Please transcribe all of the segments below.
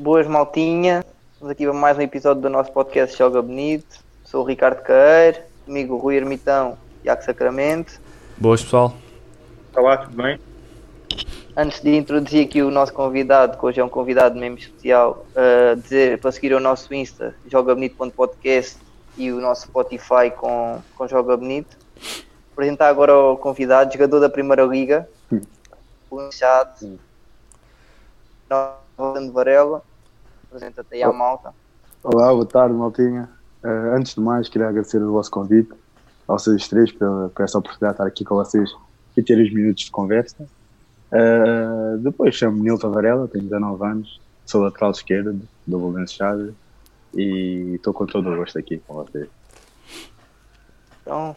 Boas maltinha, estamos aqui para mais um episódio do nosso podcast Joga Bonito. Sou o Ricardo Caeiro, comigo Rui Ermitão e Iaco Sacramento. Boas pessoal. Olá, tudo bem? Antes de introduzir aqui o nosso convidado, que hoje é um convidado mesmo especial, uh, dizer para seguir o nosso Insta, jogabonito.podcast e o nosso Spotify com, com Joga Bonito. Apresentar agora o convidado, jogador da Primeira Liga, o chat, Fernando Varela. Apresenta-te aí à malta. Olá, boa tarde, maltinha. Uh, antes de mais, queria agradecer o vosso convite, a vocês três, por, por esta oportunidade de estar aqui com vocês e ter os minutos de conversa. Uh, depois chamo-me Nilton Varela, tenho 19 anos, sou lateral esquerdo do Chaves e estou com todo o gosto aqui com vocês. Então,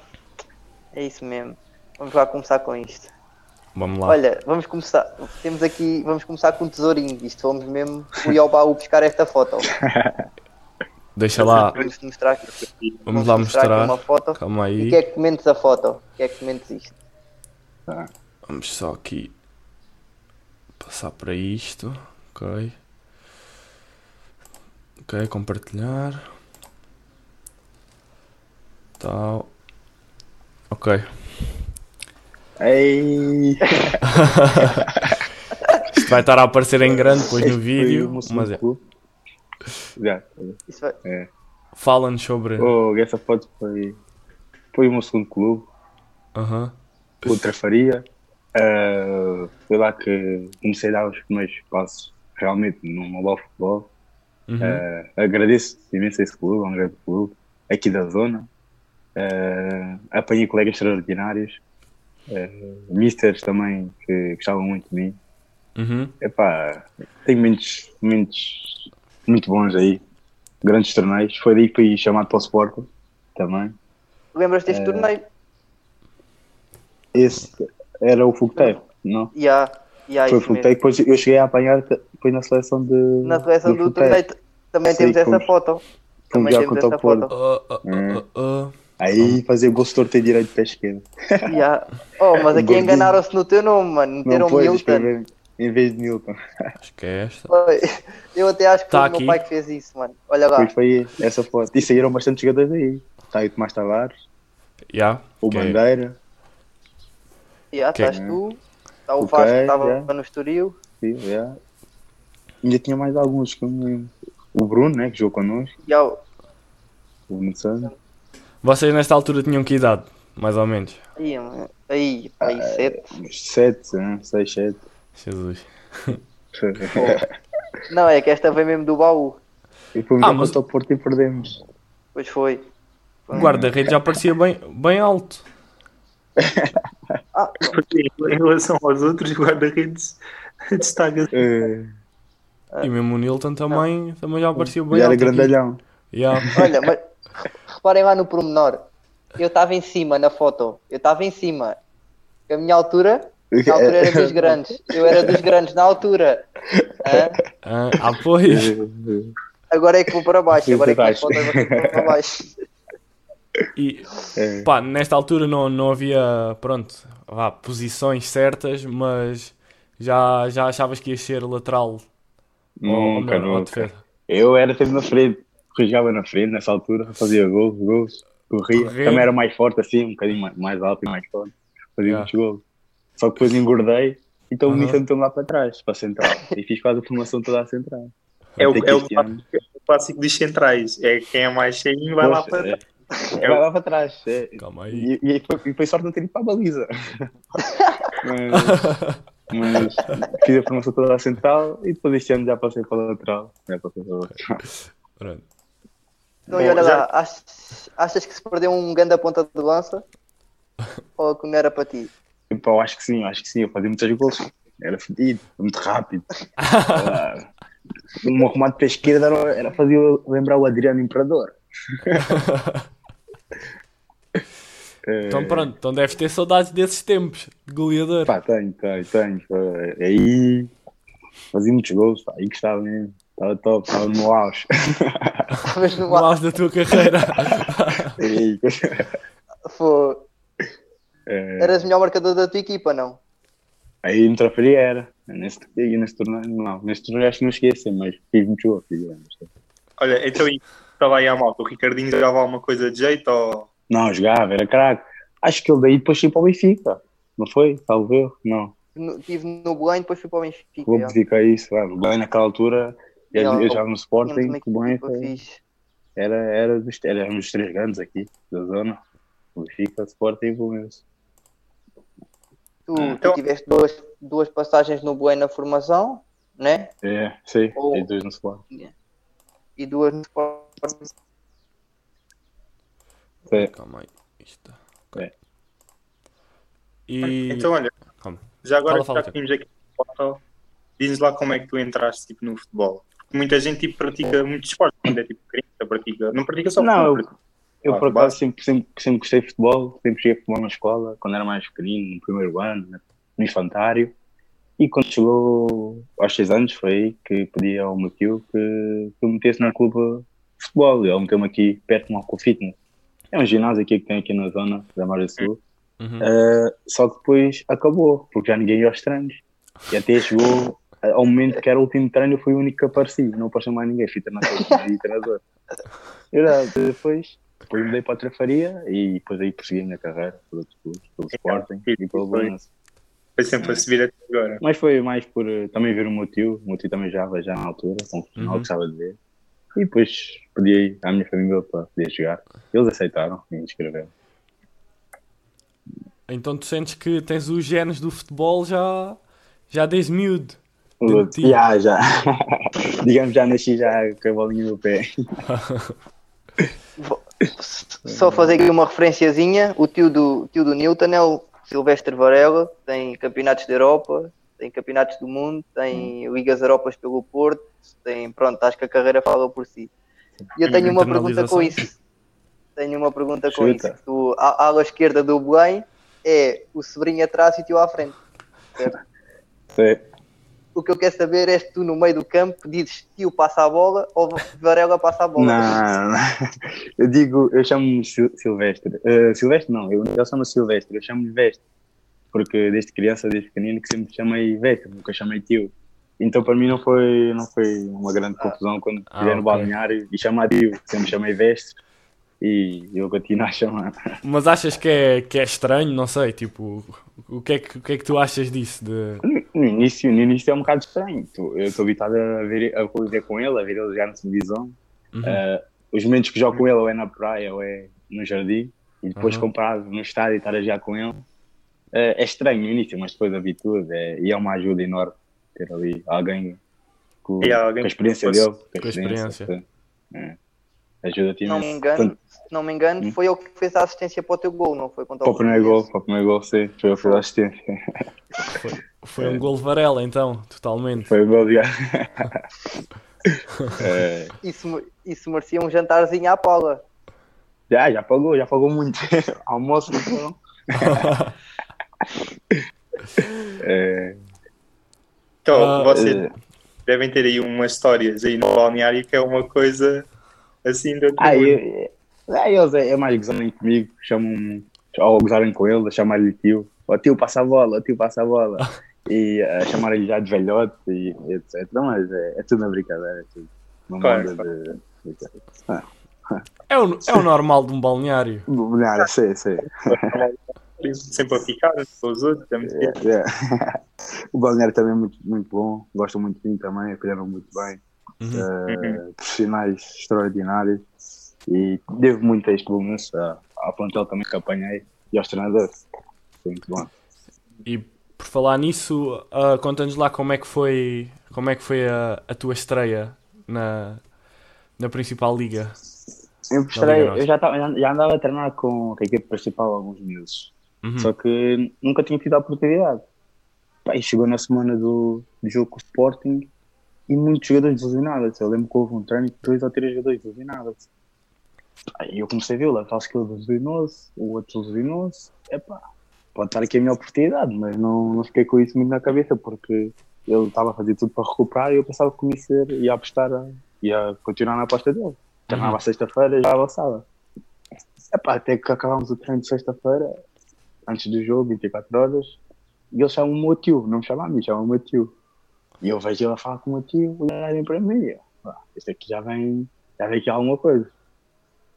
é isso mesmo. Vamos lá começar com isto. Vamos lá. Olha, vamos começar. Temos aqui, vamos começar com um tesourinho. Isto fomos mesmo fui ao baú buscar esta foto. Deixa lá. Vamos mostrar aqui. Vamos lá mostrar aqui mostrar. uma foto. Calma E aí. quer que comentes a foto? Quer que comentes isto? Tá. Vamos só aqui passar para isto. Ok. Ok, compartilhar. Tal. Ok. Ei! Isto vai estar a aparecer em grande depois no vídeo. Mas é. Já. Vai- Fala-nos sobre. Oh, essa foto foi, foi o meu segundo clube, Aham. o Trafaria. Uh, foi lá que comecei a dar os primeiros passos realmente no mobile futebol. Uhum. Uh, agradeço imenso a esse clube, é um grande clube, aqui da zona. Uh, apanhei colegas extraordinários, uh, misters também que gostavam muito de mim. Uhum. Epá, tenho momentos, momentos muito bons aí, grandes torneios. Foi daí que fui chamado para o Sporting também. Lembras deste É. torneio? Esse era o Fogoteiro, não? Já, já, Foi Fogoteiro, depois eu cheguei a apanhar, foi na seleção de. Na seleção do Fogoteiro. torneio também Sim, temos essa foto. Também temos essa o Porto. foto. Ah, ah, ah, ah. Aí se torto direito de pé esquerdo. Já. Oh, mas aqui Gordinho. enganaram-se no teu nome, mano. Não Meteram foi, Milton. em vez de Newton. Acho que é esta. Foi. Eu até acho que Tá foi o aqui. meu pai que fez isso, mano. Olha lá. Foi essa foto. E saíram bastante jogadores aí. Está aí o Tomás Tavares, Já. o que é- Bandeira, Já, Ok. estás tu. Está o Ok, Vasco que estava já. no Estoril. sim, já. Ainda tinha mais alguns que eu me lembro. O Bruno, né, que jogou connosco, Já, o- o Nuno Vocês nesta altura tinham que idade? Mais ou menos. aí, aí, aí, Ah, sete. Uns 7, 6, 7. Jesus. Não, é que esta veio mesmo do baú. E fomos Ah, mas- contra o Porto e perdemos. Pois foi. O guarda-redes já parecia bem, bem alto. Ah, Porque em relação aos outros guarda-redes, destaca Eh, E mesmo o Nilton também, também já parecia bem já era alto. aqui. grandalhão. Já. olha, mas reparem lá no pormenor. Eu estava em cima na foto. Eu estava em cima. A minha altura, na altura era dos grandes. Eu era dos grandes na altura. Ah, ah, pois. Agora é que vou para baixo. Agora é que para as fotos vão para baixo. E pá, nesta altura não, não havia, pronto, vá, posições certas, mas já, já achavas que ias ser lateral ou Nunca, melhor, ou nunca. Eu era sempre na frente, jogava na frente nessa altura, fazia gols, gols, corria. Também era mais forte assim, um bocadinho mais, mais alto e mais forte. Fazia Yeah. muitos gols. Só que depois engordei, então Aham. me sentou lá para trás, para a central. E fiz quase a formação toda à central. É o, é o este ano- clássico dos centrais. É quem é mais cheinho vai lá Poxa, para. é. Vai lá para trás. é. Calma aí. E, e, foi, e foi sorte não ter ido para a baliza. mas, mas fiz a formação toda à central e depois este ano já passei para a lateral. Já passei para a lateral. Pronto. Então, e olha lá, achas, achas que se perdeu um grande ponta de lança? Ou que não era para ti? Pá, eu acho que sim, eu acho que sim. Eu fazia muitos gols. Era fedido, muito rápido. Um arrumado para a esquerda era, era fazia lembrar o Adriano Imperador. Eh, Então pronto, então deves ter saudades desses tempos de goleador. Pá, tenho, tenho, tenho. pá. Aí fazia muitos gols, pá, aí gostava mesmo. Estava top, estava no auge. Mas no No auge da tua carreira. Foi. eh, Eras o melhor marcador da tua equipa, não? aí me trafaria era. Nesse, e nesse torneio, não. Nesse torneio acho que não esqueci, mas fiz muito jogo. Fiz, Olha, então e estava aí à malta. O Ricardinho jogava alguma coisa de jeito ou. Não, jogava, era craque. Acho que ele daí depois foi para o Benfica. Não foi? Salvo eu? Não. No- Estive no Belém, depois fui para o Benfica. Benfica é isso. ah, O Belém naquela altura, eu, Já, eu já no Tínhamos Sporting, Belém equipa foi- era, era dos, éramos os três grandes aqui da zona. O Benfica, Sporting e Belenenses. Tu, tu Então- tiveste duas, duas passagens no Belém na formação, né? É, sim, Oh. e dois no Sporting. E duas no Sporting. Sim. Calma aí. Isto. É. E. Então, olha, Calma. já agora Fala, fala, já que vimos aqui diz-nos lá como é que tu entraste tipo, no futebol. Muita gente tipo, pratica muito esporte, quando é tipo criança, pratica. Não pratica só Não, futebol, eu- pratica- Eu, Ah, por base. acaso, sempre, sempre, sempre gostei de futebol. Sempre joguei futebol na escola, quando era mais pequenino, no primeiro ano, no infantário. E quando chegou aos 6 anos, foi aí que pedi ao meu tio que, que eu metesse num clube de futebol. Ele meteu-me aqui perto de um Alco Fitness. É um ginásio aqui que tem aqui na zona da Margem Sul. Uhum. Uh, só que depois acabou, porque já ninguém ia aos treinos. E até chegou ao momento que era o último treino, eu fui o único que apareci. Não apareceu mais ninguém, fui treinador. e treinador. Já, depois, depois mudei para a Trafaria e depois aí persegui a minha carreira clubes, pelo Sporting e pelo Foi. Belenenses. Foi sempre a subir até agora. Mas foi mais por uh, também ver o meu tio. O meu tio também já já na altura, como profissional, Uhum. gostava de ver. E depois pedi aí à minha família para poder jogar. Eles aceitaram e me inscreveram. Então tu sentes que tens os genes do futebol já, já desde miúdo. O Dentro outro, de ti. Já, já. Digamos, já nasci já com a bolinha no pé. Só fazer aqui uma referenciazinha. O tio do, tio do Newton é o Silvestre Varela. Tem campeonatos da Europa, tem campeonatos do mundo, tem Ligas Europas pelo Porto. Tem, pronto, acho que a carreira fala por si. E eu tenho uma pergunta com isso. Tenho uma pergunta com Chuta. isso. Tu, a a ala esquerda do Belém é o sobrinho atrás e o tio à frente. certo? Sim. O que eu quero saber é se tu no meio do campo dizes tio passa a bola ou Varela passa a bola. Não, não. Eu digo, eu chamo-me Sil- Silvestre. Eh, Silvestre não, eu, ele chama Silvestre, eu chamo-lhe Vestre. Porque desde criança, desde pequenino, que sempre chamei Vestre, nunca chamei tio. Então para mim não foi, não foi uma grande confusão quando Ah, estiver no balneário e chamar tio. Sempre chamei Vestre e eu continuo a chamar. Mas achas que é, que é estranho? Não sei, tipo, o que, é que, o que é que tu achas disso? De... No, início, no início é um bocado estranho. Eu estou habituado a, ver, a conviver com ele, a ver ele jogar na televisão. Uhum. Eh, os momentos que jogo com ele ou é na praia ou é no jardim e depois Uhum. comparado no estádio e estar a jogar com ele eh, é estranho no início, mas depois habitua é, e é uma ajuda enorme ter ali alguém com, E alguém com a experiência fosse- dele, com a com a experiência. experiência. é. Ajuda-te Se não me engano, não me engano, Hum. foi ele que fez a assistência para o teu gol, não foi? Contra Para o primeiro gol, para o primeiro gol, sim, foi eu que fiz a assistência. Foi um gol Varela, então, totalmente. Foi o gol de É, Isso, me- isso merecia um jantarzinho à Paula. Já, já pagou, já pagou muito. Almoço, então. é, Então, Ah, vocês eh, devem ter aí umas histórias aí no balneário que é uma coisa assim do outro Ah, é, eles é, é mais gozarem comigo, chamam ou gozarem com ele, chamar-lhe tio, ó tio passa a bola, ó tio passa a bola, e uh, chamarem-lhe já de velhote e etc. Mas é, é tudo na brincadeira, é tudo. Uma Claro, moda de. de- É o, é o normal de um balneário. Não, sei, sei. Sempre a ficar com os outros. é muito fixe. É, é. O balneário também é muito, muito bom, gosto muito de mim também, acolheram muito bem. Uhum. eh, profissionais extraordinários e devo muito a este a- ao plantel também que apanhei e aos treinadores. Foi muito bom. E por falar nisso, ah, conta-nos lá como é que foi, como é que foi a, a tua estreia na, na principal liga. Eu, Liga mostrei, Norte. eu já, tava, já, já andava a treinar com a equipe principal há alguns meses, Uhum. só que nunca tinha tido a oportunidade. Pá, e chegou na semana do, do jogo com o Sporting e muitos jogadores lesionados. Eu lembro que houve um treino de dois ou três jogadores lesionados. Aí eu comecei a ver o Latal que ele lesionou-se, o outro lesionou-se. Epá, pode estar aqui a minha oportunidade, mas não, não fiquei com isso muito na cabeça porque ele estava a fazer tudo para recuperar e eu pensava que ia ser, ia apostar, a- ia continuar na aposta dele. Treinava Uhum. sexta-feira e já avançava. Epá, até que acabámos o treino de sexta-feira, antes do jogo, 24 horas, e ele chama o meu tio, não me chama a mim, chama o meu tio. E eu vejo ele a falar com o meu tio, olharem para mim. Eu, "Ah, Este aqui já vem, já vem aqui alguma coisa.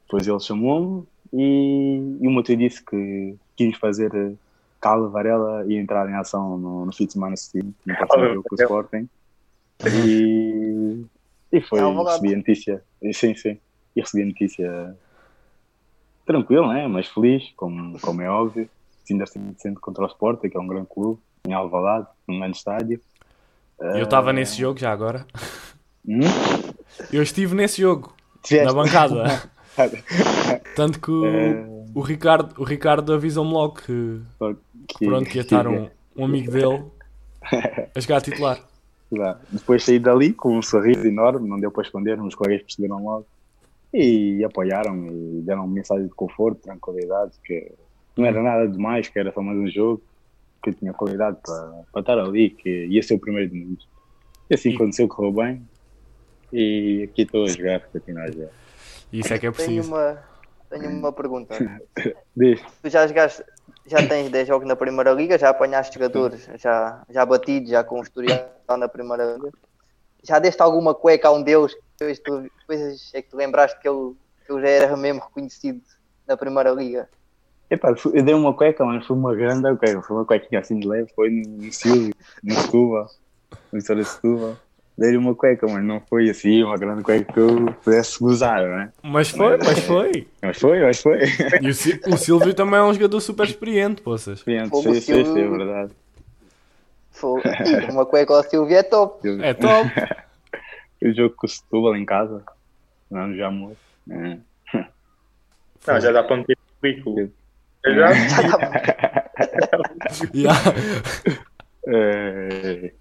Depois ele chamou-me e, e o meu tio disse que quis fazer eh, Carlos Varela e entrar em ação no, no fim de semana seguinte, no próximo jogo com o. Sporting. E, e foi, Alvalade. recebi a notícia. e Sim, sim. E recebi a notícia tranquilo, né? mas feliz, como, como é óbvio. Ainda sendo contra o Sporting, que é um grande clube, em Alvalade, num grande estádio. Eu estava nesse jogo já agora. Hum? Eu estive nesse jogo, Tiveste- na bancada. Tanto que o, Eh, o Ricardo, o Ricardo avisou-me logo que, que- pronto, que ia estar um, um amigo dele a jogar a titular. Depois saí dali com um sorriso enorme, não deu para esconder, uns colegas perceberam logo e apoiaram e deram mensagem de conforto, tranquilidade, que não era nada demais, que era só mais um jogo, que eu tinha qualidade para, para estar ali, que ia ser o primeiro de muitos. E assim aconteceu, correu bem e aqui estou a jogar, continuar a jogar. Isso é que é Tenho preciso. uma, tenho uma pergunta. Diz, Tu já jogaste, já tens 10 jogos na Primeira Liga, já apanhaste jogadores, já, já batidos, já com historial na Primeira Liga. Já deste alguma cueca a um deles, que depois, tu, depois é que tu lembraste que ele, que ele já era mesmo reconhecido na Primeira Liga. Epá, eu dei uma cueca, mas foi uma grande cueca, foi uma cuequinha assim de leve, foi no, Silvio, no Setúbal, no Vitória de Setúbal. Dei-lhe uma cueca, mas não foi assim uma grande cueca que eu pudesse gozar, não é? Mas foi, mas foi. Mas foi, mas foi. E o, o Silvio também é um jogador super experiente, poças. Sim, Fogo, sim, sim, sim, é verdade. Foi, uma cueca ao Silvio é top. É top. eu jogo com o Setúbal em casa, não no Jamor. É. Não, já dá para meter no currículo. Eu É. já Yeah. É,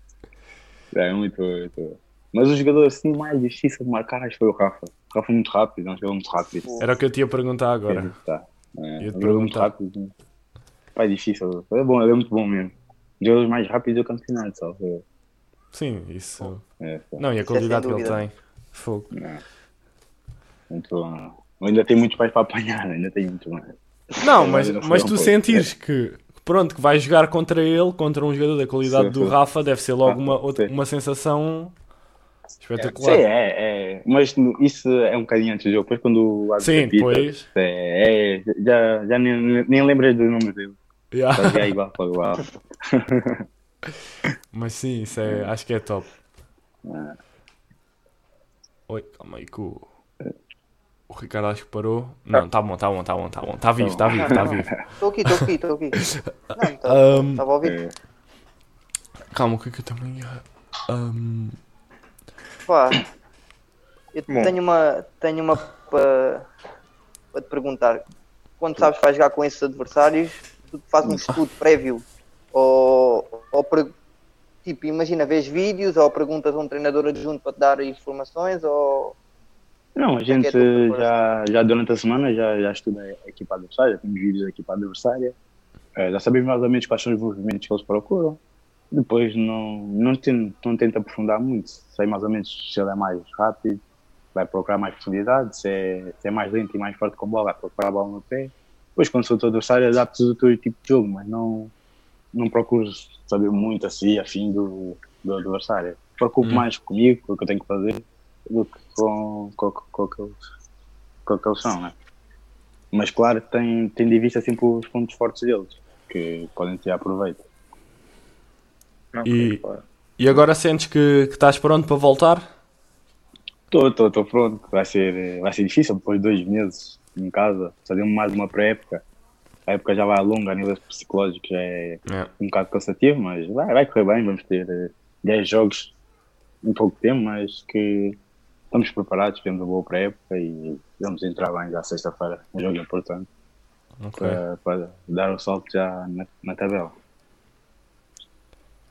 é muito muito. Mas o jogador assim mais difícil de marcar acho que foi o Rafa. O Rafa é muito rápido, é um jogador muito rápido. Era o que eu te ia perguntar agora. Tá. É, um jogador muito perguntar. rápido. Pá, é difícil. É bom, ele é muito bom mesmo. Jogadores mais rápidos do campeonato, só. É, Sim, isso. é. Não, e a é qualidade que ele tem. Fogo. Não. Muito bom. Ainda tem muitos pais para apanhar, ainda tem muito mais. Não, mas, Não, mas tu pouco. sentires que, pronto, que vais jogar contra ele, contra um jogador da qualidade Sim, do sim. Rafa, deve ser logo Ah, uma, outra- sim. uma sensação Sim, espetacular. é, é. Mas no- isso é um bocadinho antes do jogo. Depois quando o Sim, apita, depois. É, é, já, já nem, nem lembras dos nomes dele. Yeah. Que é igual para igual. Mas sim, isso é, acho que é top. É. Oi, calma aí que o, Ricardo acho que parou. Não, tá bom, tá bom, tá bom, tá bom. Tá vivo, tá vivo, tá vivo. Estou aqui, estou aqui, estou aqui. Não, estava Ahm, estava a ouvir. É. Calma, o que é que eu também ia. Ahm, Pá, eu Bom. tenho uma, tenho uma para para te perguntar. Quando sabes que vais jogar com esses adversários, tu fazes um estudo prévio ou, ou tipo, imagina, vês vídeos ou perguntas a um treinador adjunto para te dar informações ou Não, a gente é já, já durante a semana já, já estuda a equipa adversária, temos vídeos da equipa adversária, Eh, já sabemos mais ou menos quais são os movimentos que eles procuram. Depois não, não, tento, não tento aprofundar muito, sei mais ou menos se ele é mais rápido, vai procurar mais profundidade, se é, se é mais lento e mais forte com a bola, vai procurar a bola no pé. Depois, quando sou o teu adversário, adapto o teu tipo de jogo, mas não, não procuro saber muito assim, afim do, do adversário. Preocupo Hum. mais comigo, com o que eu tenho que fazer, do que com, com, com, aqueles, com aqueles são, né? Mas claro, tem, tem de vista sempre os pontos fortes deles, que podem ter aproveito. Não, E- claro. e agora sentes que, que estás pronto para voltar? Estou, estou, estou pronto. Vai ser, vai ser difícil depois de dois meses em casa, fazer mais uma pré-época. A época já vai longa a nível psicológico, já é É. um bocado cansativo, mas vai, vai correr bem. Vamos ter eh, 10 jogos em pouco tempo, mas que estamos preparados, temos uma boa pré-época e vamos entrar bem já sexta-feira. Um jogo importante Ok. para, para dar o salto já na, na tabela.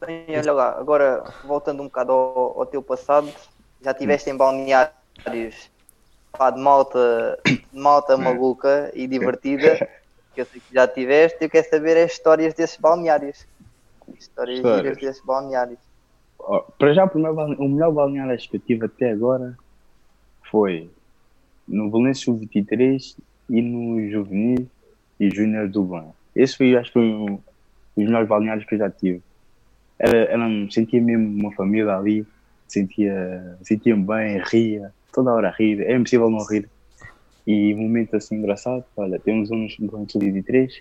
Bem, olha lá, agora voltando um bocado ao, ao teu passado, já estiveste em balneários pá, de malta, de malta maluca e divertida, que eu sei que já tiveste, eu quero saber as histórias desses balneários. Histórias Histórias. desses balneários. Ó, Para já, o, primeiro balne- o melhor balneário que eu tive até agora foi no Valência Sub-23 e no Juvenil e Júnior do Ban. Esse foi, acho que um- os melhores balneários que eu já tive. era, era, sentia mesmo uma família ali, sentia, sentia-me bem, ria, toda hora rir, é impossível não rir. E momento assim engraçado, olha, temos uns de três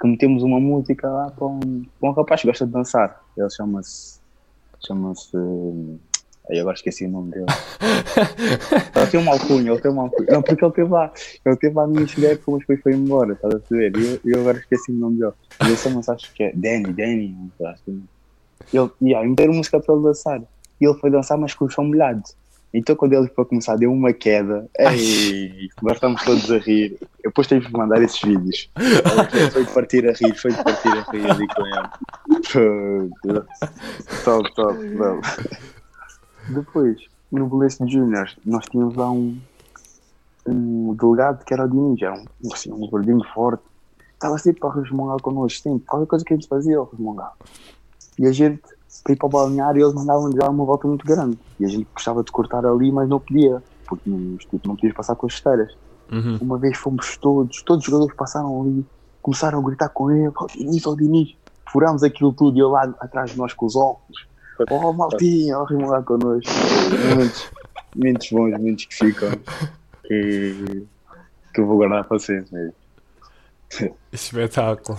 que metemos uma música lá para um, para um rapaz que gosta de dançar. Ele chama-se. Chama-se. Aí agora esqueci o nome dele. ele tem uma alcunha, ele tem uma alcunha. Não, porque ele esteve lá. Ele esteve lá no início da época, mas depois foi embora, estás a saber? E eu, eu agora esqueci o nome dele. E ele chama-se, acho que é Danny, Danny, acho que Ele, yeah, meteram música para ele dançar. E ele foi dançar, mas com o chão molhado. Então quando ele foi começar deu uma queda. Ei, nós estamos todos a rir. Eu depois tenho que mandar esses vídeos. Foi de partir a rir, foi de partir a rir ali com ele. Top, top, top. Depois, no Boleste Júnior, nós tínhamos lá um, um delegado que era o Diniz, era um, assim, um gordinho forte. Estava sempre para resmungar connosco, sempre. Qualquer coisa que a gente fazia, ele resmungava. E a gente para ir para o balneário eles mandavam dar uma volta muito grande. E a gente gostava de cortar ali, mas não podia, porque não, tipo, não podias passar com as esteiras. Uhum. Uma vez fomos todos, todos os jogadores passaram ali, começaram a gritar com ele, ó oh, Diniz, ó oh, Diniz. Furámos aquilo tudo e ele lá atrás de nós com os óculos. Oh Maltinha, ó rimam lá connosco. Muitos, muitos bons, muitos que ficam. Que, que eu vou guardar para sempre mesmo. Espetáculo.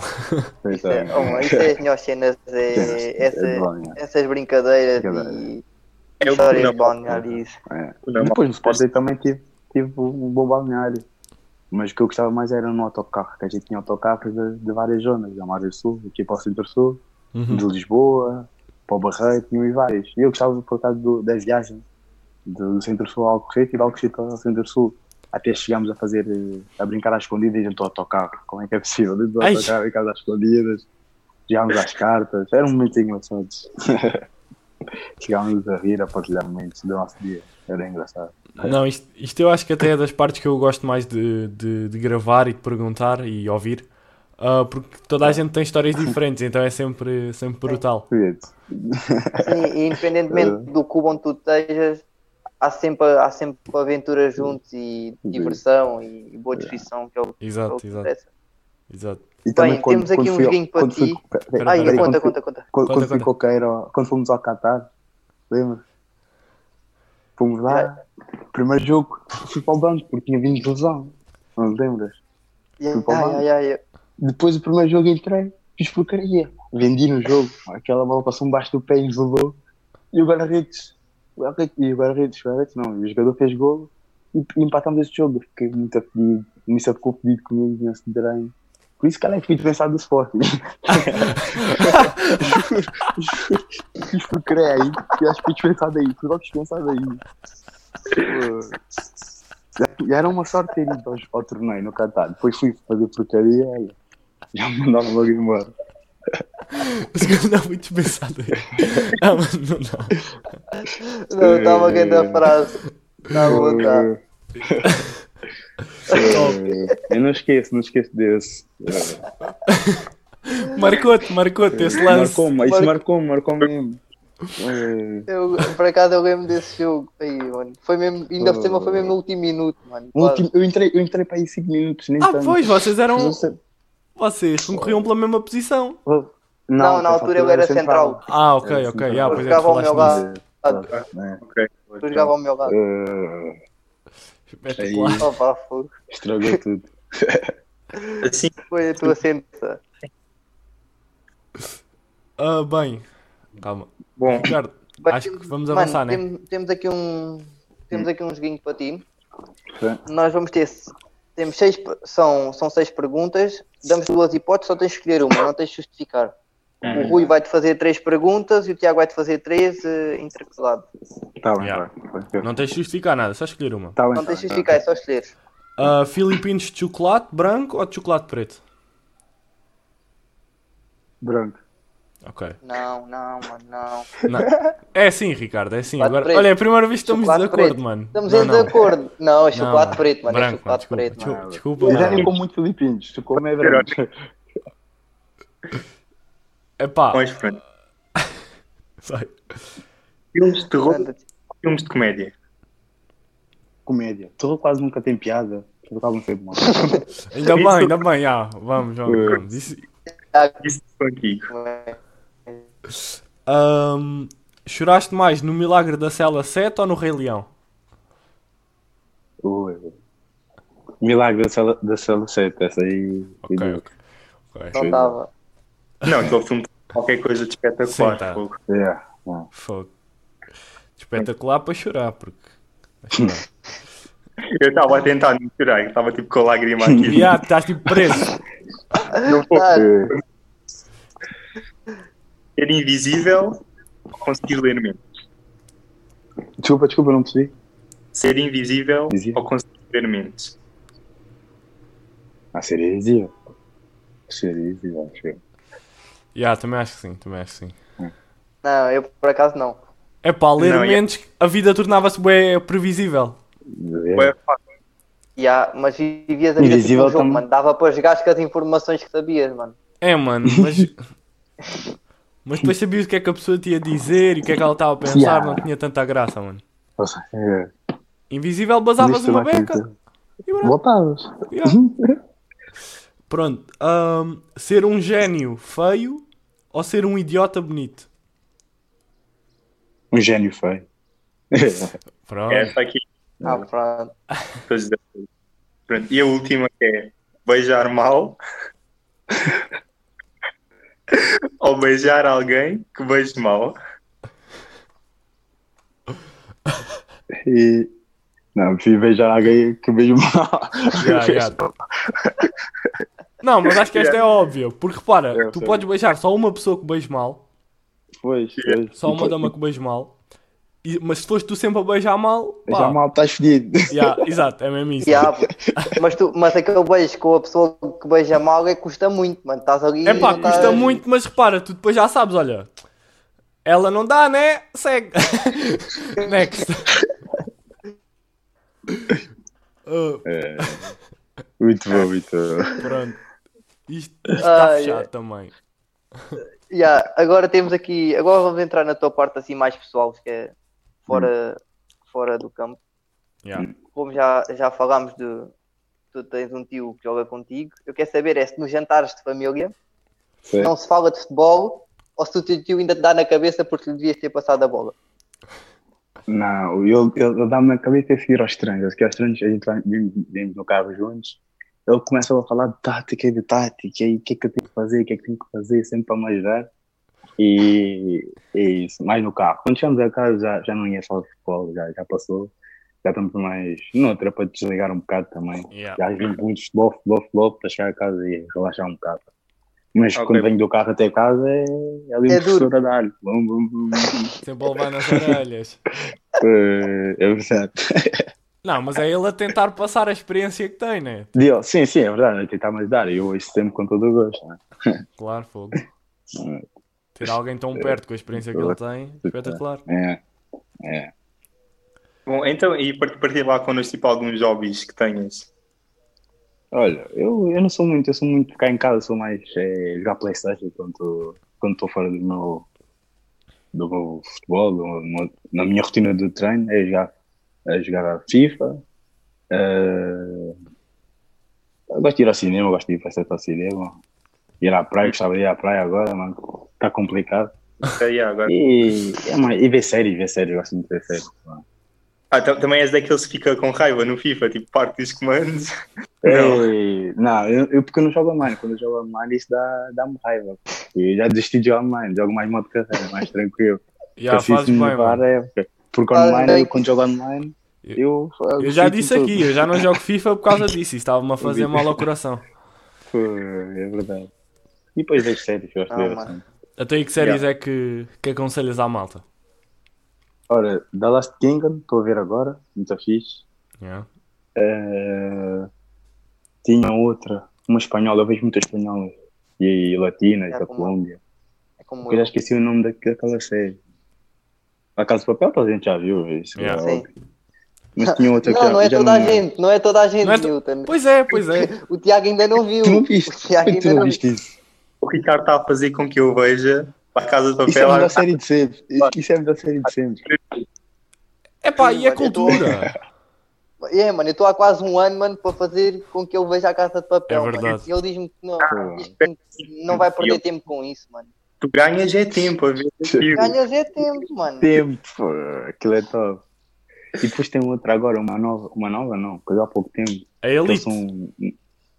É, oh, isso é as melhores cenas, é, essa, é bom, é. essas brincadeiras e é histórias de balneários. É. Depois no Sporting também tive, tive um bom balneário. Mas o que eu gostava mais era no autocarro, que a gente tinha autocarros de, de várias zonas, da Margem Sul, aqui para o Centro-Sul, uhum. de Lisboa, para o Barreiro, tinha vários. E eu gostava por causa do, das viagens do Centro-Sul ao Alcochete e do Alcochete ao Centro-Sul até chegámos a fazer, eh, a brincar às escondidas dentro do autocarro. Como é que é possível? Dentro do Ai. autocarro, brincar às escondidas, jogámos às cartas, era um momento engraçado. Chegámos a rir, a partilhar momentos do nosso dia, era engraçado. Não, isto, isto eu acho que até é das partes que eu gosto mais de, de, de gravar e de perguntar e ouvir. Uh, porque toda a gente tem histórias diferentes, então é sempre, sempre brutal. Sim, independentemente do cubo onde tu estejas, há sempre, há sempre aventura juntos e diversão e boa descrição que é o, exato, que exato. exato. E Bem, quando, temos aqui um joguinho para ti. Ai, conta, conta, conta. Quando, quando, fui coqueiro, quando fomos ao Qatar, lembra? Fomos lá, primeiro jogo, fui para o banco porque tinha vindo de lesão, não lembras? Yeah, fui para o banco. Depois o primeiro jogo entrei, fiz porcaria, vendi no jogo, aquela bola passou embaixo do pé e isolou, e o guarda-redes e o guarda-redes, não, e o jogador fez golo e, e empatamos esse jogo. Fiquei muito afedido, me ficou pedido comigo nesse treino. Por isso que ela é fiquei dispensado do Sporting. Fiz por crer aí, que acho que fui dispensado aí, fui logo dispensado aí. Era uma sorte ter ido ao, ao torneio no Qatar. Depois fui fazer porcaria e já me mandavam logo embora. Os caras não muito pensado Não, mas não não. Não, estava aqui na frase. Está bom, tá. Eu não esqueço, não esqueço desse. Marcou-te, marcou-te esse lance. Marcou-me, isso marcou-me, marcou-me mesmo. Eu, por acaso eu lembro desse jogo aí, mano. Foi mesmo, ainda por cima foi mesmo no último minuto, mano. Último, eu, entrei, eu entrei para aí 5 minutos, nem Ah, tanto. pois, vocês eram. Vocês concorriam pela mesma posição. Não, não na altura ele era central. central. Ah, ok, ok. Yeah, pois é, jogava ao meu lado. Tu jogava ao meu lado. Espetacular. Opa, fogo. Estragou tudo. Assim. Foi a tua sentença. Uh, bem, calma. Bom, Ricardo, acho que vamos mano, avançar, né? Tem, temos aqui um. Temos aqui um joguinho para ti. Sim. Nós vamos ter temos seis, são, são seis perguntas, damos duas hipóteses, só tens de escolher uma, não tens de justificar. Uhum. O Rui vai-te fazer três perguntas e o Tiago vai-te fazer três uh, intercalado. Tá bem, yeah. tá Não tens de justificar nada, só escolher uma. Tá bem, não tens de justificar, é só escolher. Uh, Filipinos de chocolate branco ou de chocolate preto? Branco. Ok. Não, não, mano, não. não. É assim, Ricardo, é assim. Agora, olha, é a primeira vez que estamos chocolate de acordo, mano. Estamos não, em desacordo. Não, é chocolate não, preto, mano. Branco, é chocolate desculpa, preto, desculpa, mano. Desculpa, Eu já nem como muito filipinos, chocolate é branco. É pá. Pois, pronto. Sai. Filmes de terror, filmes de comédia. Comédia. Terror quase nunca tem piada. Terror quase não foi bom. ainda bem, ainda bem, já. Vamos, vamos, vamos. Isso, Isso aqui. Ahm, choraste mais no Milagre da Cela 7 ou no Rei Leão? Ui. Milagre da Cela, da Cela 7, essa aí. Ok, ok. Não estava. Não, aquele filme qualquer coisa de espetacular. Sim, tá. fogo. Yeah, yeah. Fogo. Espetacular para chorar, porque. Eu estava a tentar não chorar, estava tipo com a lágrima aqui. E ah, estás tipo preso. Não vou ser invisível ou conseguir ler mentes. Desculpa, desculpa, não percebi. Ser invisível Invisível. ou conseguir ler mentes. Ah, seria visível. Seria visível, acho eu. Yeah, também acho que sim, também acho que sim. Não, eu por acaso não. É pá, ler Não, yeah. a vida tornava-se bem previsível. Pá, Yeah, mas vivias a vida tipo Invisível um jogo, mano. Dava para jogar com as informações que sabias, mano. É, mano, mas. mas depois sabias o que é que a pessoa te ia dizer e o que é que ela estava a pensar, Yeah. não tinha tanta graça, mano. É. Invisível, basavas uma beca. E pronto. Voltavas. Yeah. Pronto. ahm, ser um gênio feio ou ser um idiota bonito? Um gênio feio. Pronto. essa aqui. Ah, pronto. Pronto. E a última que é beijar mal ou beijar alguém que beije mal. E... Não, prefiro beijar alguém que beijo mal. Yeah, yeah. Não, mas acho que esta é óbvia. Porque repara, Eu tu sei. podes beijar só uma pessoa que beije mal, Pois, pois. só uma dama que beije mal, e- mas se fores tu sempre a beijar mal, pá, Já mal estás fedido. yeah, exato, é mesmo isso. Yeah, mas, tu, mas aquele beijo com a pessoa que beija mal é custa muito, mano. Estás ali. É pá, estás- custa muito, mas repara, tu depois já sabes, olha, ela não dá, né? Segue. Next. Ah, Muito bom, muito bom. pronto. Isto, isto está Ai, fechado também. Yeah, agora temos aqui. Agora vamos entrar na tua parte assim mais pessoal, que é fora, fora do campo. Yeah. Como já, já falámos de. Tu tens um tio que joga contigo. Eu quero saber é se nos jantares de família Sim. não se fala de futebol ou se o teu tio ainda te dá na cabeça porque lhe devias ter passado a bola. Não, ele, dá-me na cabeça a seguir aos estranhos. Que aos estranhos a gente vimos, vimos no carro juntos. Ele começa a falar de tática e de tática e o que é que eu tenho que fazer, o que é que tenho que fazer, sempre para me ajudar. E é isso, mais no carro. Quando chegamos a casa já, já não ia falar de futebol, já, já passou. Já estamos mais noutra para desligar um bocado também. Yeah. Já vimos muito futebol, futebol, futebol, para chegar a casa e relaxar um bocado. Mas Ok. quando venho do carro até casa é, é ali um É duro. professor a dar-lhe. Bum, bum, bum, bum. Sempre a levar nas orelhas. Eh, É verdade. Não, mas é ele a tentar passar a experiência que tem, né? Dele, sim, sim, é verdade, a tentar me ajudar. Eu ouço sempre com todo o gosto. Né? Claro, fogo. Ter alguém tão perto com a experiência que ele tem, espetacular. É, é. Bom, então, e part- partilha lá connosco tipo, alguns hobbies que tenhas. Olha, eu, eu não sou muito, eu sou muito ficar em casa, sou mais é, jogar Playstation quando estou quando estou fora do meu, do meu futebol, do meu- na minha rotina de treino, é jogar, é jogar a FIFA. eu gosto de ir ao cinema, gosto de ir para ao cinema. Ir à praia, gostava de ir à praia agora, mano. Está complicado. Ok, yeah, agora. E, é, mais- e ver séries, ver séries, eu gosto muito de ver séries. mano. Ah, tam- também és daqueles que fica com raiva no FIFA, tipo, parte dos comandos. Não. Ei, não, eu, eu porque eu não jogo online. Quando eu jogo online, isso dá- dá-me raiva. Eu já desisti de jogar online, jogo mais modo carreira, mais tranquilo. Já me bem, é, porque- porque Faz online, bem. eu, quando jogo online, eu. Eu já disse aqui, eu já não jogo FIFA por causa disso. Isso estava-me a fazer mal ao coração. É verdade. E depois das séries, eu gosto Ah, de ver mano. assim. Até aí que séries é que, que aconselhas à malta? Ora, The Last Kingdom, estou a ver agora, muito fixe. Yeah. Eh, tinha outra, uma espanhola, eu vejo muitas espanholas. E latinas, É da como- Colômbia. É como Eu já esqueci o nome da- daquela série. A Casa de Papel, toda a gente já viu. Isso Yeah. é Sim. óbvio. Mas tinha outra que Não, já- não é toda a gente, não é toda a gente, Não é to- Newton. Pois é, pois é. O Tiago ainda não viu. Tu não viste? O Tiago Tu não não viste isso? O Ricardo está a fazer com que eu veja a Casa de Isso é a Papel. melhor série de sempre. Isso- é a melhor série de sempre. É pá, e a eu cultura? É, mano, eu estou há quase um ano, mano, para fazer com que ele veja a casa de papel. É verdade. Mano. E ele diz-me que não, Ah, diz que não vai perder tempo com isso, mano. Tu ganhas é tempo a ver. Ganhas é tempo, mano. Tempo, pô, aquilo é top. E depois tem outra agora, uma nova, uma nova não, coisa há pouco tempo. A Eles Elite. são.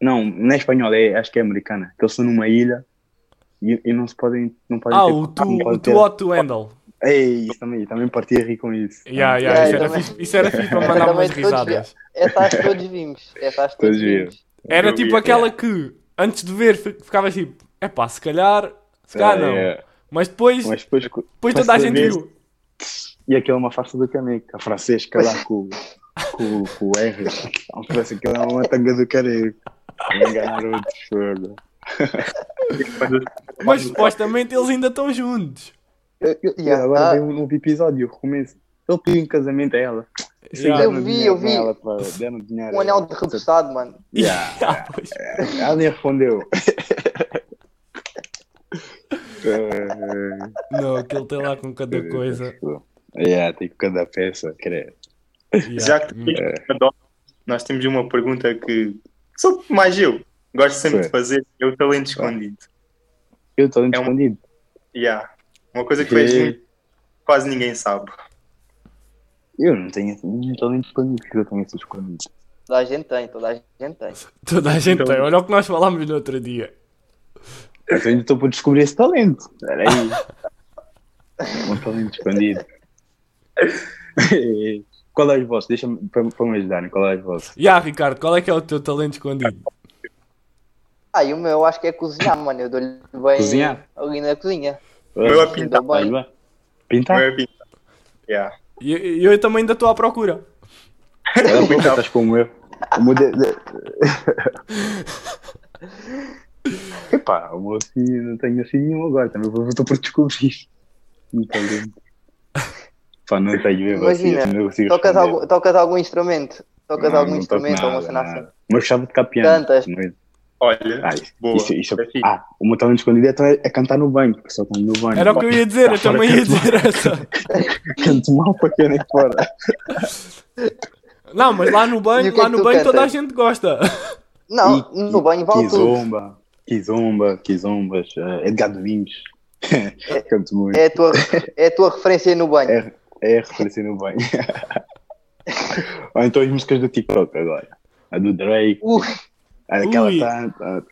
Não, não é espanhola, é, acho que é americana. Que eles estão numa ilha e, e não se podem. Não podem Ah, ter, o tu, o ter- Otto Handle. Ei, isso também, também partia rir com isso. Yeah, Yeah, yeah, isso, era também- fixe, isso era fixe para mandar umas risadas. Essa acho que todos vimos. Essa acho que todos vimos. Era tipo aquela que, antes de ver, fi- ficava tipo, é pá, se calhar, se calhar Ah, não. é. Mas depois, Mas depois, depois toda a gente viu. E aquela é uma farsa do caneco, a francesca lá com, com, com o R. Não parece que ela é uma tanga do caneco. Vou enganar outros, foda. Mas supostamente eles ainda estão juntos. Eu- eu- Yeah. Agora Ah. veio um novo episódio, eu recomeço. Ele pediu em casamento a ela. Yeah. Eu vi, eu vi. Ela, pá, deram dinheiro Um anel de repousado, mano. Yeah. Ah, pois. Ela nem respondeu. Não, aquele tem lá com cada coisa. Yeah, tem cada peça, credo. Yeah. Já que tu tens uma dó, nós temos uma pergunta que sou mais eu. Gosto sempre Sim. de fazer, é o talento escondido. Eu É um- escondido. Yeah. Uma coisa que Que- muito, quase ninguém sabe. Eu não tenho nenhum talento escondido, porque eu tenho esse escondido. Toda a gente tem, toda a gente tem. Toda a gente Então- tem. Olha o que nós falámos no outro dia. Eu ainda estou para descobrir esse talento. Espera aí. um talento escondido. Qual é o vosso? Deixa-me para, para me ajudarem. Qual é o vosso? E ah, Ricardo, qual é que é o teu talento escondido? Ah, e o meu acho que é cozinhar, mano. Eu dou-lhe bem Cozinhar? ali na cozinha. meu é pintar. bem. Pintar? Não é pintar. Yeah. E eu, também ainda estou à procura. Era para estás como eu. O meu de... de- Epá, o meu assim, não tenho assim nenhum agora. Também vou- estou por descobrir. Um talento. Pá, não tenho mesmo assim. Imagina, assim, não consigo Tocas algum, tocas algum instrumento? Tocas Não, algum não instrumento ou uma cena assim? Mas gostava de tocar piano. Cantas? Mas- Olha, Ah, isso, boa. isso, isso- É ah, o meu talento escondido é, é, é cantar no banho, porque só canto no banho. Era o que eu ia dizer, eu também ia dizer essa. Canto mal para quem nem fora. Não, mas lá no banho, lá é que no banho toda a gente gosta. Não, E- no banho vale tudo. Kizomba, Kizomba, Kizombas, uh, Edgar. Canto muito. É a, tua, é a tua referência no banho. É, é a referência no banho. Ou então as músicas do TikTok agora. A do Drake, Ui, aquela Ui. tanta.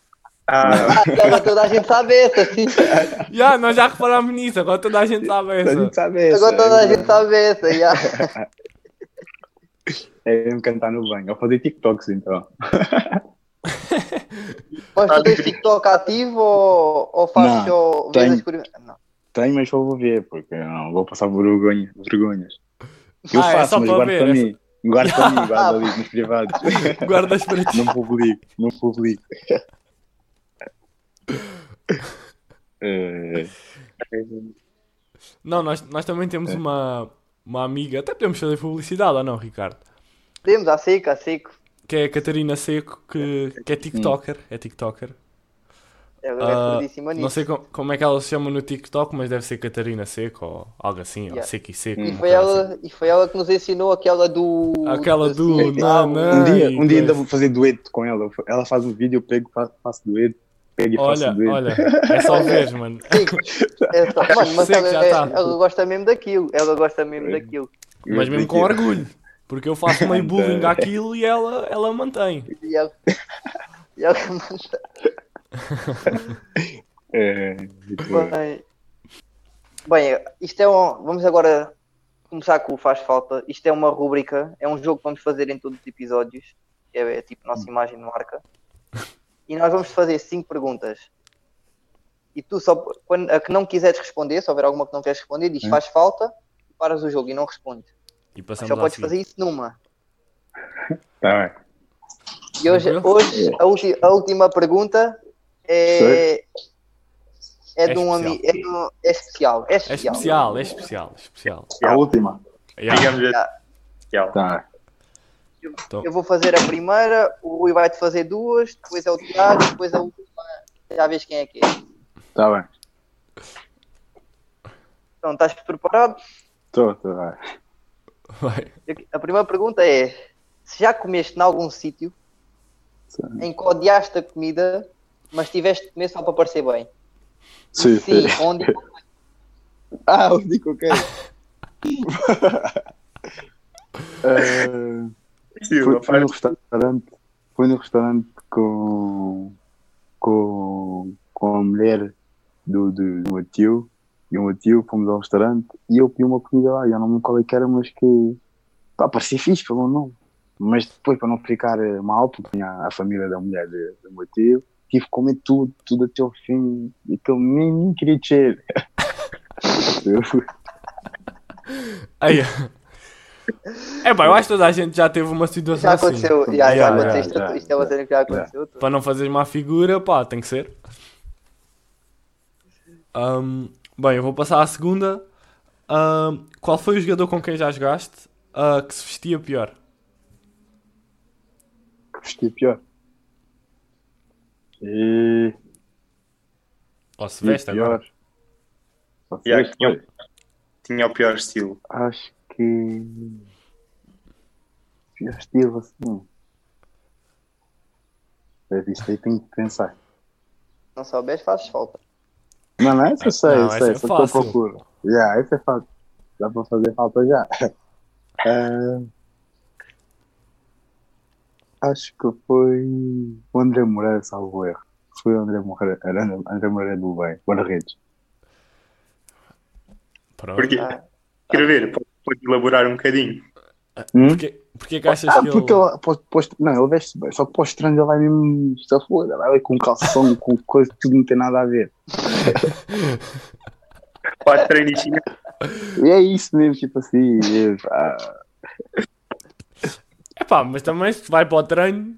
Ah, agora toda a gente sabe essa, sim. Já, nós já reparámos nisso, agora toda a gente sabe A essa. gente sabe essa. Agora toda a é, gente sabe essa, já. É mesmo cantar no banho. Ou fazer TikToks então. Mas tu tens TikTok ativo ou, ou fazes Não, tenho. Não. Tenho, mas só vou ver, porque não vou passar vergonha, vergonhas. Eu Ah, é faço, só mas para guardo ver, para é mim. Guardo para mim, guardo ali nos privados. Guardas para ti. Não publico, não publico. Eh, Não, nós, nós também temos uma, uma amiga, até podemos fazer publicidade ou não, Ricardo? Temos a seco, a seco. Que é a Catarina Seco, que, que é TikToker. É TikToker. Ela Ah, é fodíssima Não sei com- como é que ela se chama no TikTok, mas deve ser Catarina Seco ou algo assim, ou Yeah. Seco e Seco. E foi, ela, e foi ela que nos ensinou aquela do. Aquela do assim, Não, ah, não. um dia, um dia ainda vou fazer dueto com ela. Ela faz um vídeo, eu pego, faço, faço dueto. Pego e faço Olha, dueto. olha, é só ver, mano. É só- mano, mas ela, é- tá. ela gosta mesmo daquilo. Ela gosta mesmo É. daquilo. Mas mesmo com orgulho. Porque eu faço meio bullying àquilo e ela, ela mantém. E ela, e ela manda. É. Bem, bem, isto é um. Vamos agora começar com o Faz Falta. Isto é uma rúbrica, é um jogo que vamos fazer em todos os episódios. É, é tipo nossa imagem de marca. E nós vamos fazer cinco perguntas. E tu só quando, a que não quiseres responder, se houver alguma que não queres responder, diz Hum. faz falta, paras o jogo e não respondes. E passamos só podes seguinte. fazer isso numa. Tá bem. E hoje, hoje a, ulti- a última pergunta é, é, É de um especial. amigo. É, um- é especial. É É especial. especial, é especial, é especial. A última. Yeah. digamos assim. Yeah. Tá. Então, Eu vou fazer a primeira, o Rui vai-te fazer duas, depois é o Tiago, depois a última. Já vês quem é que é. Tá bem. Então, estás preparado? Tô, tô, vai. vai. A primeira pergunta é: se já comeste em algum sítio em que odiaste a comida, mas tiveste de comer só para parecer bem? Sim, Sim, sim. onde Ah, o Dico, ok. Eh, Sim, foi, foi no restaurante, foi no restaurante com, com, com a mulher do, do, do meu tio e o meu tio, fomos ao restaurante e eu pedi uma comida lá, eu não me qual é que era, mas que pá, parecia fixe pelo nome. Mas depois, para não ficar eh, mal, porque tinha a família da mulher de- do meu tio, que comer tudo, tudo até o fim, e que eu nem, nem queria fui- Aí. É pá, eu acho que toda a gente já teve uma situação já assim. aconteceu, já, já, Yeah, aconteceu, isto, yeah, isto é uma cena que já aconteceu. Para não fazeres má figura, pá, tem que ser. Ahm, bem, eu vou passar à segunda. Ahm, qual foi o jogador com quem já jogaste ah, que se vestia pior? Vestia pior. E... Ou se veste agora? Só se Yeah, veste, tinha, pois. tinha o pior estilo. Acho que. Pior estilo assim. É isto aí tenho que pensar. Não souberes, fazes falta. Não, não, essa eu sei, Não, eu essa sei, é só que eu fácil. procuro. Yeah, essa é fácil. Dá para fazer falta já. Ah, acho que foi o André Moreira, salvo erro. Foi o André Moreira, André, André Moreira do bem, guarda-redes. Porquê? Ah, Quero ver, pode, pode elaborar um bocadinho. Hum? Porquê, porquê que achas Ah, que porque ele... ele, pô- pô- não, ele veste bem, só que para o estranho ele vai mesmo se foda, vai ali com calção, com coisa que tudo não tem nada a ver. Quatro treinos chineses. E é isso mesmo, tipo assim. É mas também se vai para o treino...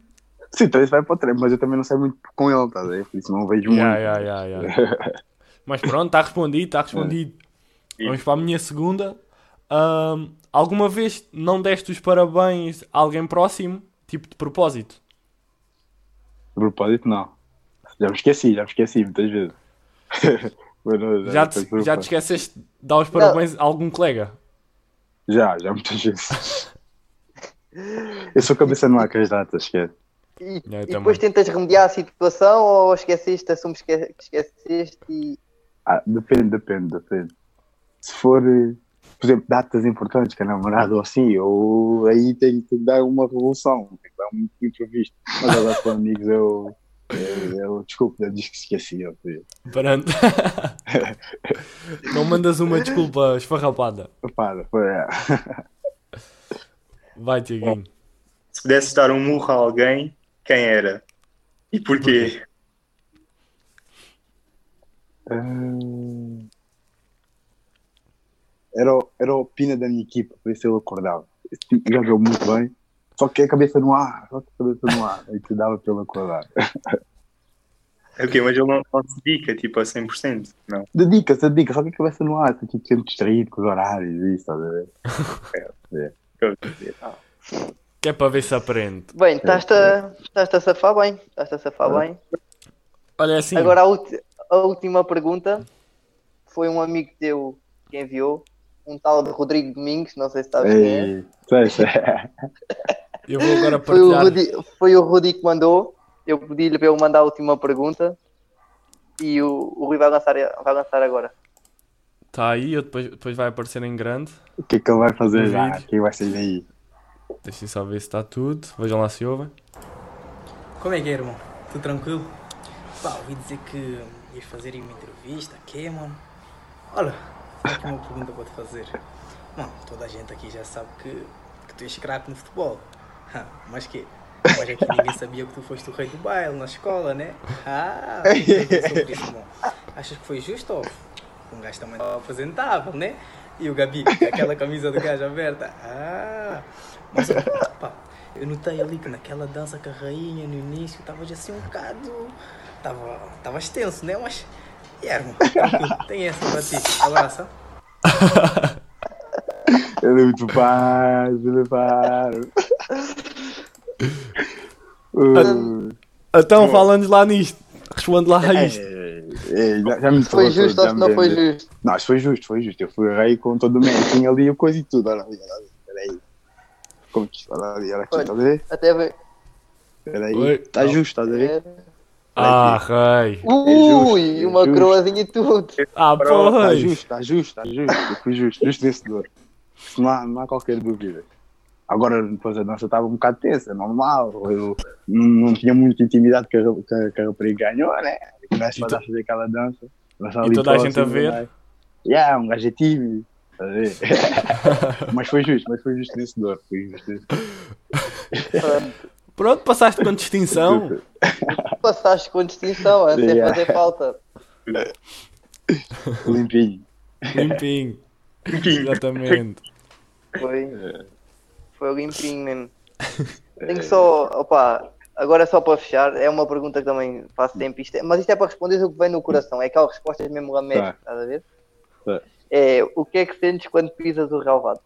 sim, isso vai para o treino, mas eu também não sei muito com ele, tá a ver? Por isso não vejo muito. Yeah, yeah, yeah. Mas pronto, está respondido, está respondido. Sim. Vamos para a minha segunda. Ahm, alguma vez não deste os parabéns a alguém próximo? Tipo de propósito? De propósito, não. Já me esqueci, já me esqueci muitas vezes. Não, Já não foi te, já te esqueceste de dar os parabéns a algum colega? Já, já muitas vezes. Eu sou cabeça no ar com as datas, esquece. E, Eu e também. depois tentas remediar a situação ou esqueceste, assumes que que esqueceste e. Ah, depende, depende, depende. Se for, eh, por exemplo, datas importantes, que é namorado ou assim, eu aí tenho que dar uma revolução, tenho que dar um imprevisto. Mas agora com amigos eu, eu, eu desculpe, eu disse que esqueci. Eu, Pronto. não mandas uma desculpa esfarrapada. Para, foi, é. Vai, Tiaguinho. Se pudesses dar um murro a alguém, quem era? E porquê? Ah, Era, o- era o Pina da minha equipa, por isso ele acordava. Esse tipo jogou muito bem, só que a cabeça no ar, só que a cabeça no ar, aí te dava pelo acordar. Ok, mas ele não, não se dedica tipo a 100%, não. Dedica-se, dedica, só que a cabeça no ar, está tipo, sempre distraído com os horários e isso, estás a ver? Dizer. Que é para ver se aprende. Bem, estás-te a, a safar bem. Estás-te a safar Ah. bem. Olha é assim. Agora a, a última pergunta foi um amigo teu que enviou, um tal de Rodrigo Domingos, não sei se sabes quem é. Ei, sei, sei. Eu vou agora Foi o. Rudi, foi o Rudi que mandou. Eu pedi-lhe para ele mandar a última pergunta. E o, o Rui vai lançar, vai lançar agora. Está aí, depois, depois vai aparecer em grande. O que é que ele vai fazer já? O que vai sair daí? Deixem só ver se está tudo. Vejam lá se ouvem. Como é que é, irmão? Tudo tranquilo? Pá, ouvi dizer que ias fazer uma entrevista, que mano? Olha, aqui uma pergunta para te fazer. Mano, toda a gente aqui já sabe que, que tu és craque no futebol. Mas que? Mas aqui ninguém sabia que tu foste o rei do baile na escola, né? Ah, sobre isso, irmão. Achas que foi justo ou um gajo também estava apresentável, né? E o Gabi, com aquela camisa do gajo aberta. Ah, mas pá, eu notei ali que naquela dança com a rainha no início estavas assim um bocado. Tava, tava extenso, né? Mas. Yeah, irmão, tem essa para ti. Abraço. Ele é muito paz, ele é. Uh, Então, falando lá nisto. Responde lá a é, isto. É, já, já me Foi justo tudo, ou se não foi justo? Não, isso foi justo, foi justo. Eu fui rei com todo o mérito. Tinha ali a coisa e tudo. Olha ali, olha ali. Peraí. Como que olha ali, olha aqui, Olha. estás a ver? Até ver. Peraí. Oi. Está justo, estás a ver? Ah, rei. Ui, é uma justo. coroazinha e tudo. Ah, Está Está pois. justo, está justo, está justo. Eu fui justo, justo vencedor. Não há, não há qualquer dúvida. Agora, depois a dança estava um bocado tensa, normal. Eu não, não tinha muita intimidade que a, que a, que a rapariga ganhou, né? Começa E a to- fazer aquela dança. e toda a gente a próximo, ver? né? Yeah, um gajo é tímido. mas foi justo, mas foi justo vencedor. Foi justo. Pronto, passaste com distinção. Passaste com distinção, antes de Yeah. fazer falta. Limpinho. Limpinho. Limpinho. Exatamente. Foi. Foi limpinho mesmo. Tenho só, opa, agora só para fechar, é uma pergunta que também faço sempre, isto é- mas isto é para responder o que vem no coração, é aquelas respostas mesmo lamento, Tá. estás a ver? Tá. É, o que é que sentes quando pisas o relvado?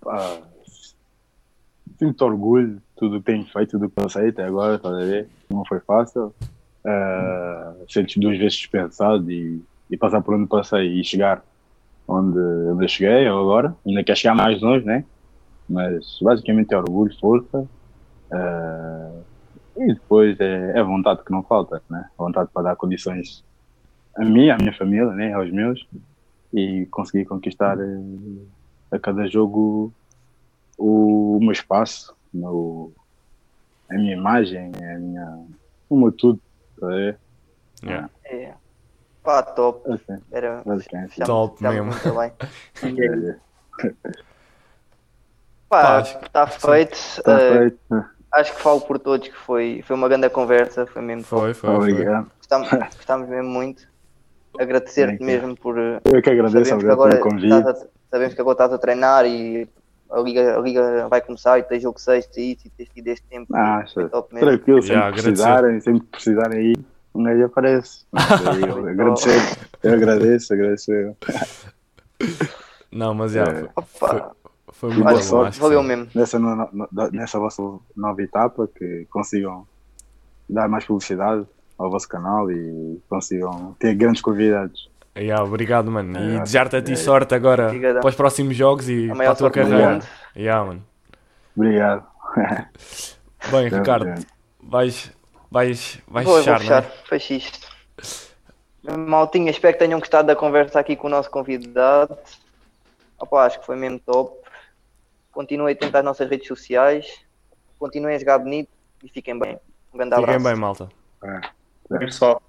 Pá, sinto orgulho de tudo que tenho feito, tudo que passei até agora, estás a ver? Não foi fácil. Uh, sentes duas vezes dispensado e, e passar por onde passei e chegar onde, onde eu cheguei ou agora. Ainda quer chegar mais longe, né? Mas basicamente é orgulho, força. Uh, e depois é, é vontade que não falta, né? Vontade para dar condições a mim, à minha família, né? Aos meus e conseguir conquistar eh, a cada jogo o, o meu espaço, o meu- a minha imagem, a minha, o meu tudo. tá? Yeah. É, pá, top, Assim, era basicamente. já- Top já mesmo. muito bem. É, Pá, Pá, acho que- está feito, Está eh, feito. Acho que falo por todos que foi, foi uma grande conversa, foi mesmo. Foi, foi, foi. Obrigado. Gostámos, gostámos mesmo muito. Agradecer-te mesmo por, eh, Eu que agradeço, sabemos que, obrigado agora pelo convite. estás a, sabemos que agora estás a treinar e a liga, a liga vai começar e tens jogo sexto e isso e tens tido este tempo. Ah, Foi top mesmo. Tranquilo, sempre Yeah, precisarem, sempre precisarem aí, um gajo aparece. Eu agradecer, eu agradeço, agradeço. Não, mas já, É. Opa, foi muito boa bom. valeu sim. mesmo. nessa, no- no- nessa vossa nova etapa, que consigam dar mais publicidade ao vosso canal e consigam ter grandes convidados. Yeah, obrigado, mano. E É, desejar-te a ti é. sorte agora Obrigadão. para os próximos jogos e A para a tua carreira. Yeah, mano. Obrigado. Bem, Certo, Ricardo, vais, vais, vais Vou, fechar, vou não é? fechar, fecho isto. Maltinha, espero que tenham gostado da conversa aqui com o nosso convidado. Opa, acho que foi mesmo top. Continuem atentos às nossas redes sociais. Continuem a jogar bonito e fiquem bem. Um grande Fiquem abraço. bem, malta. É. Pessoal,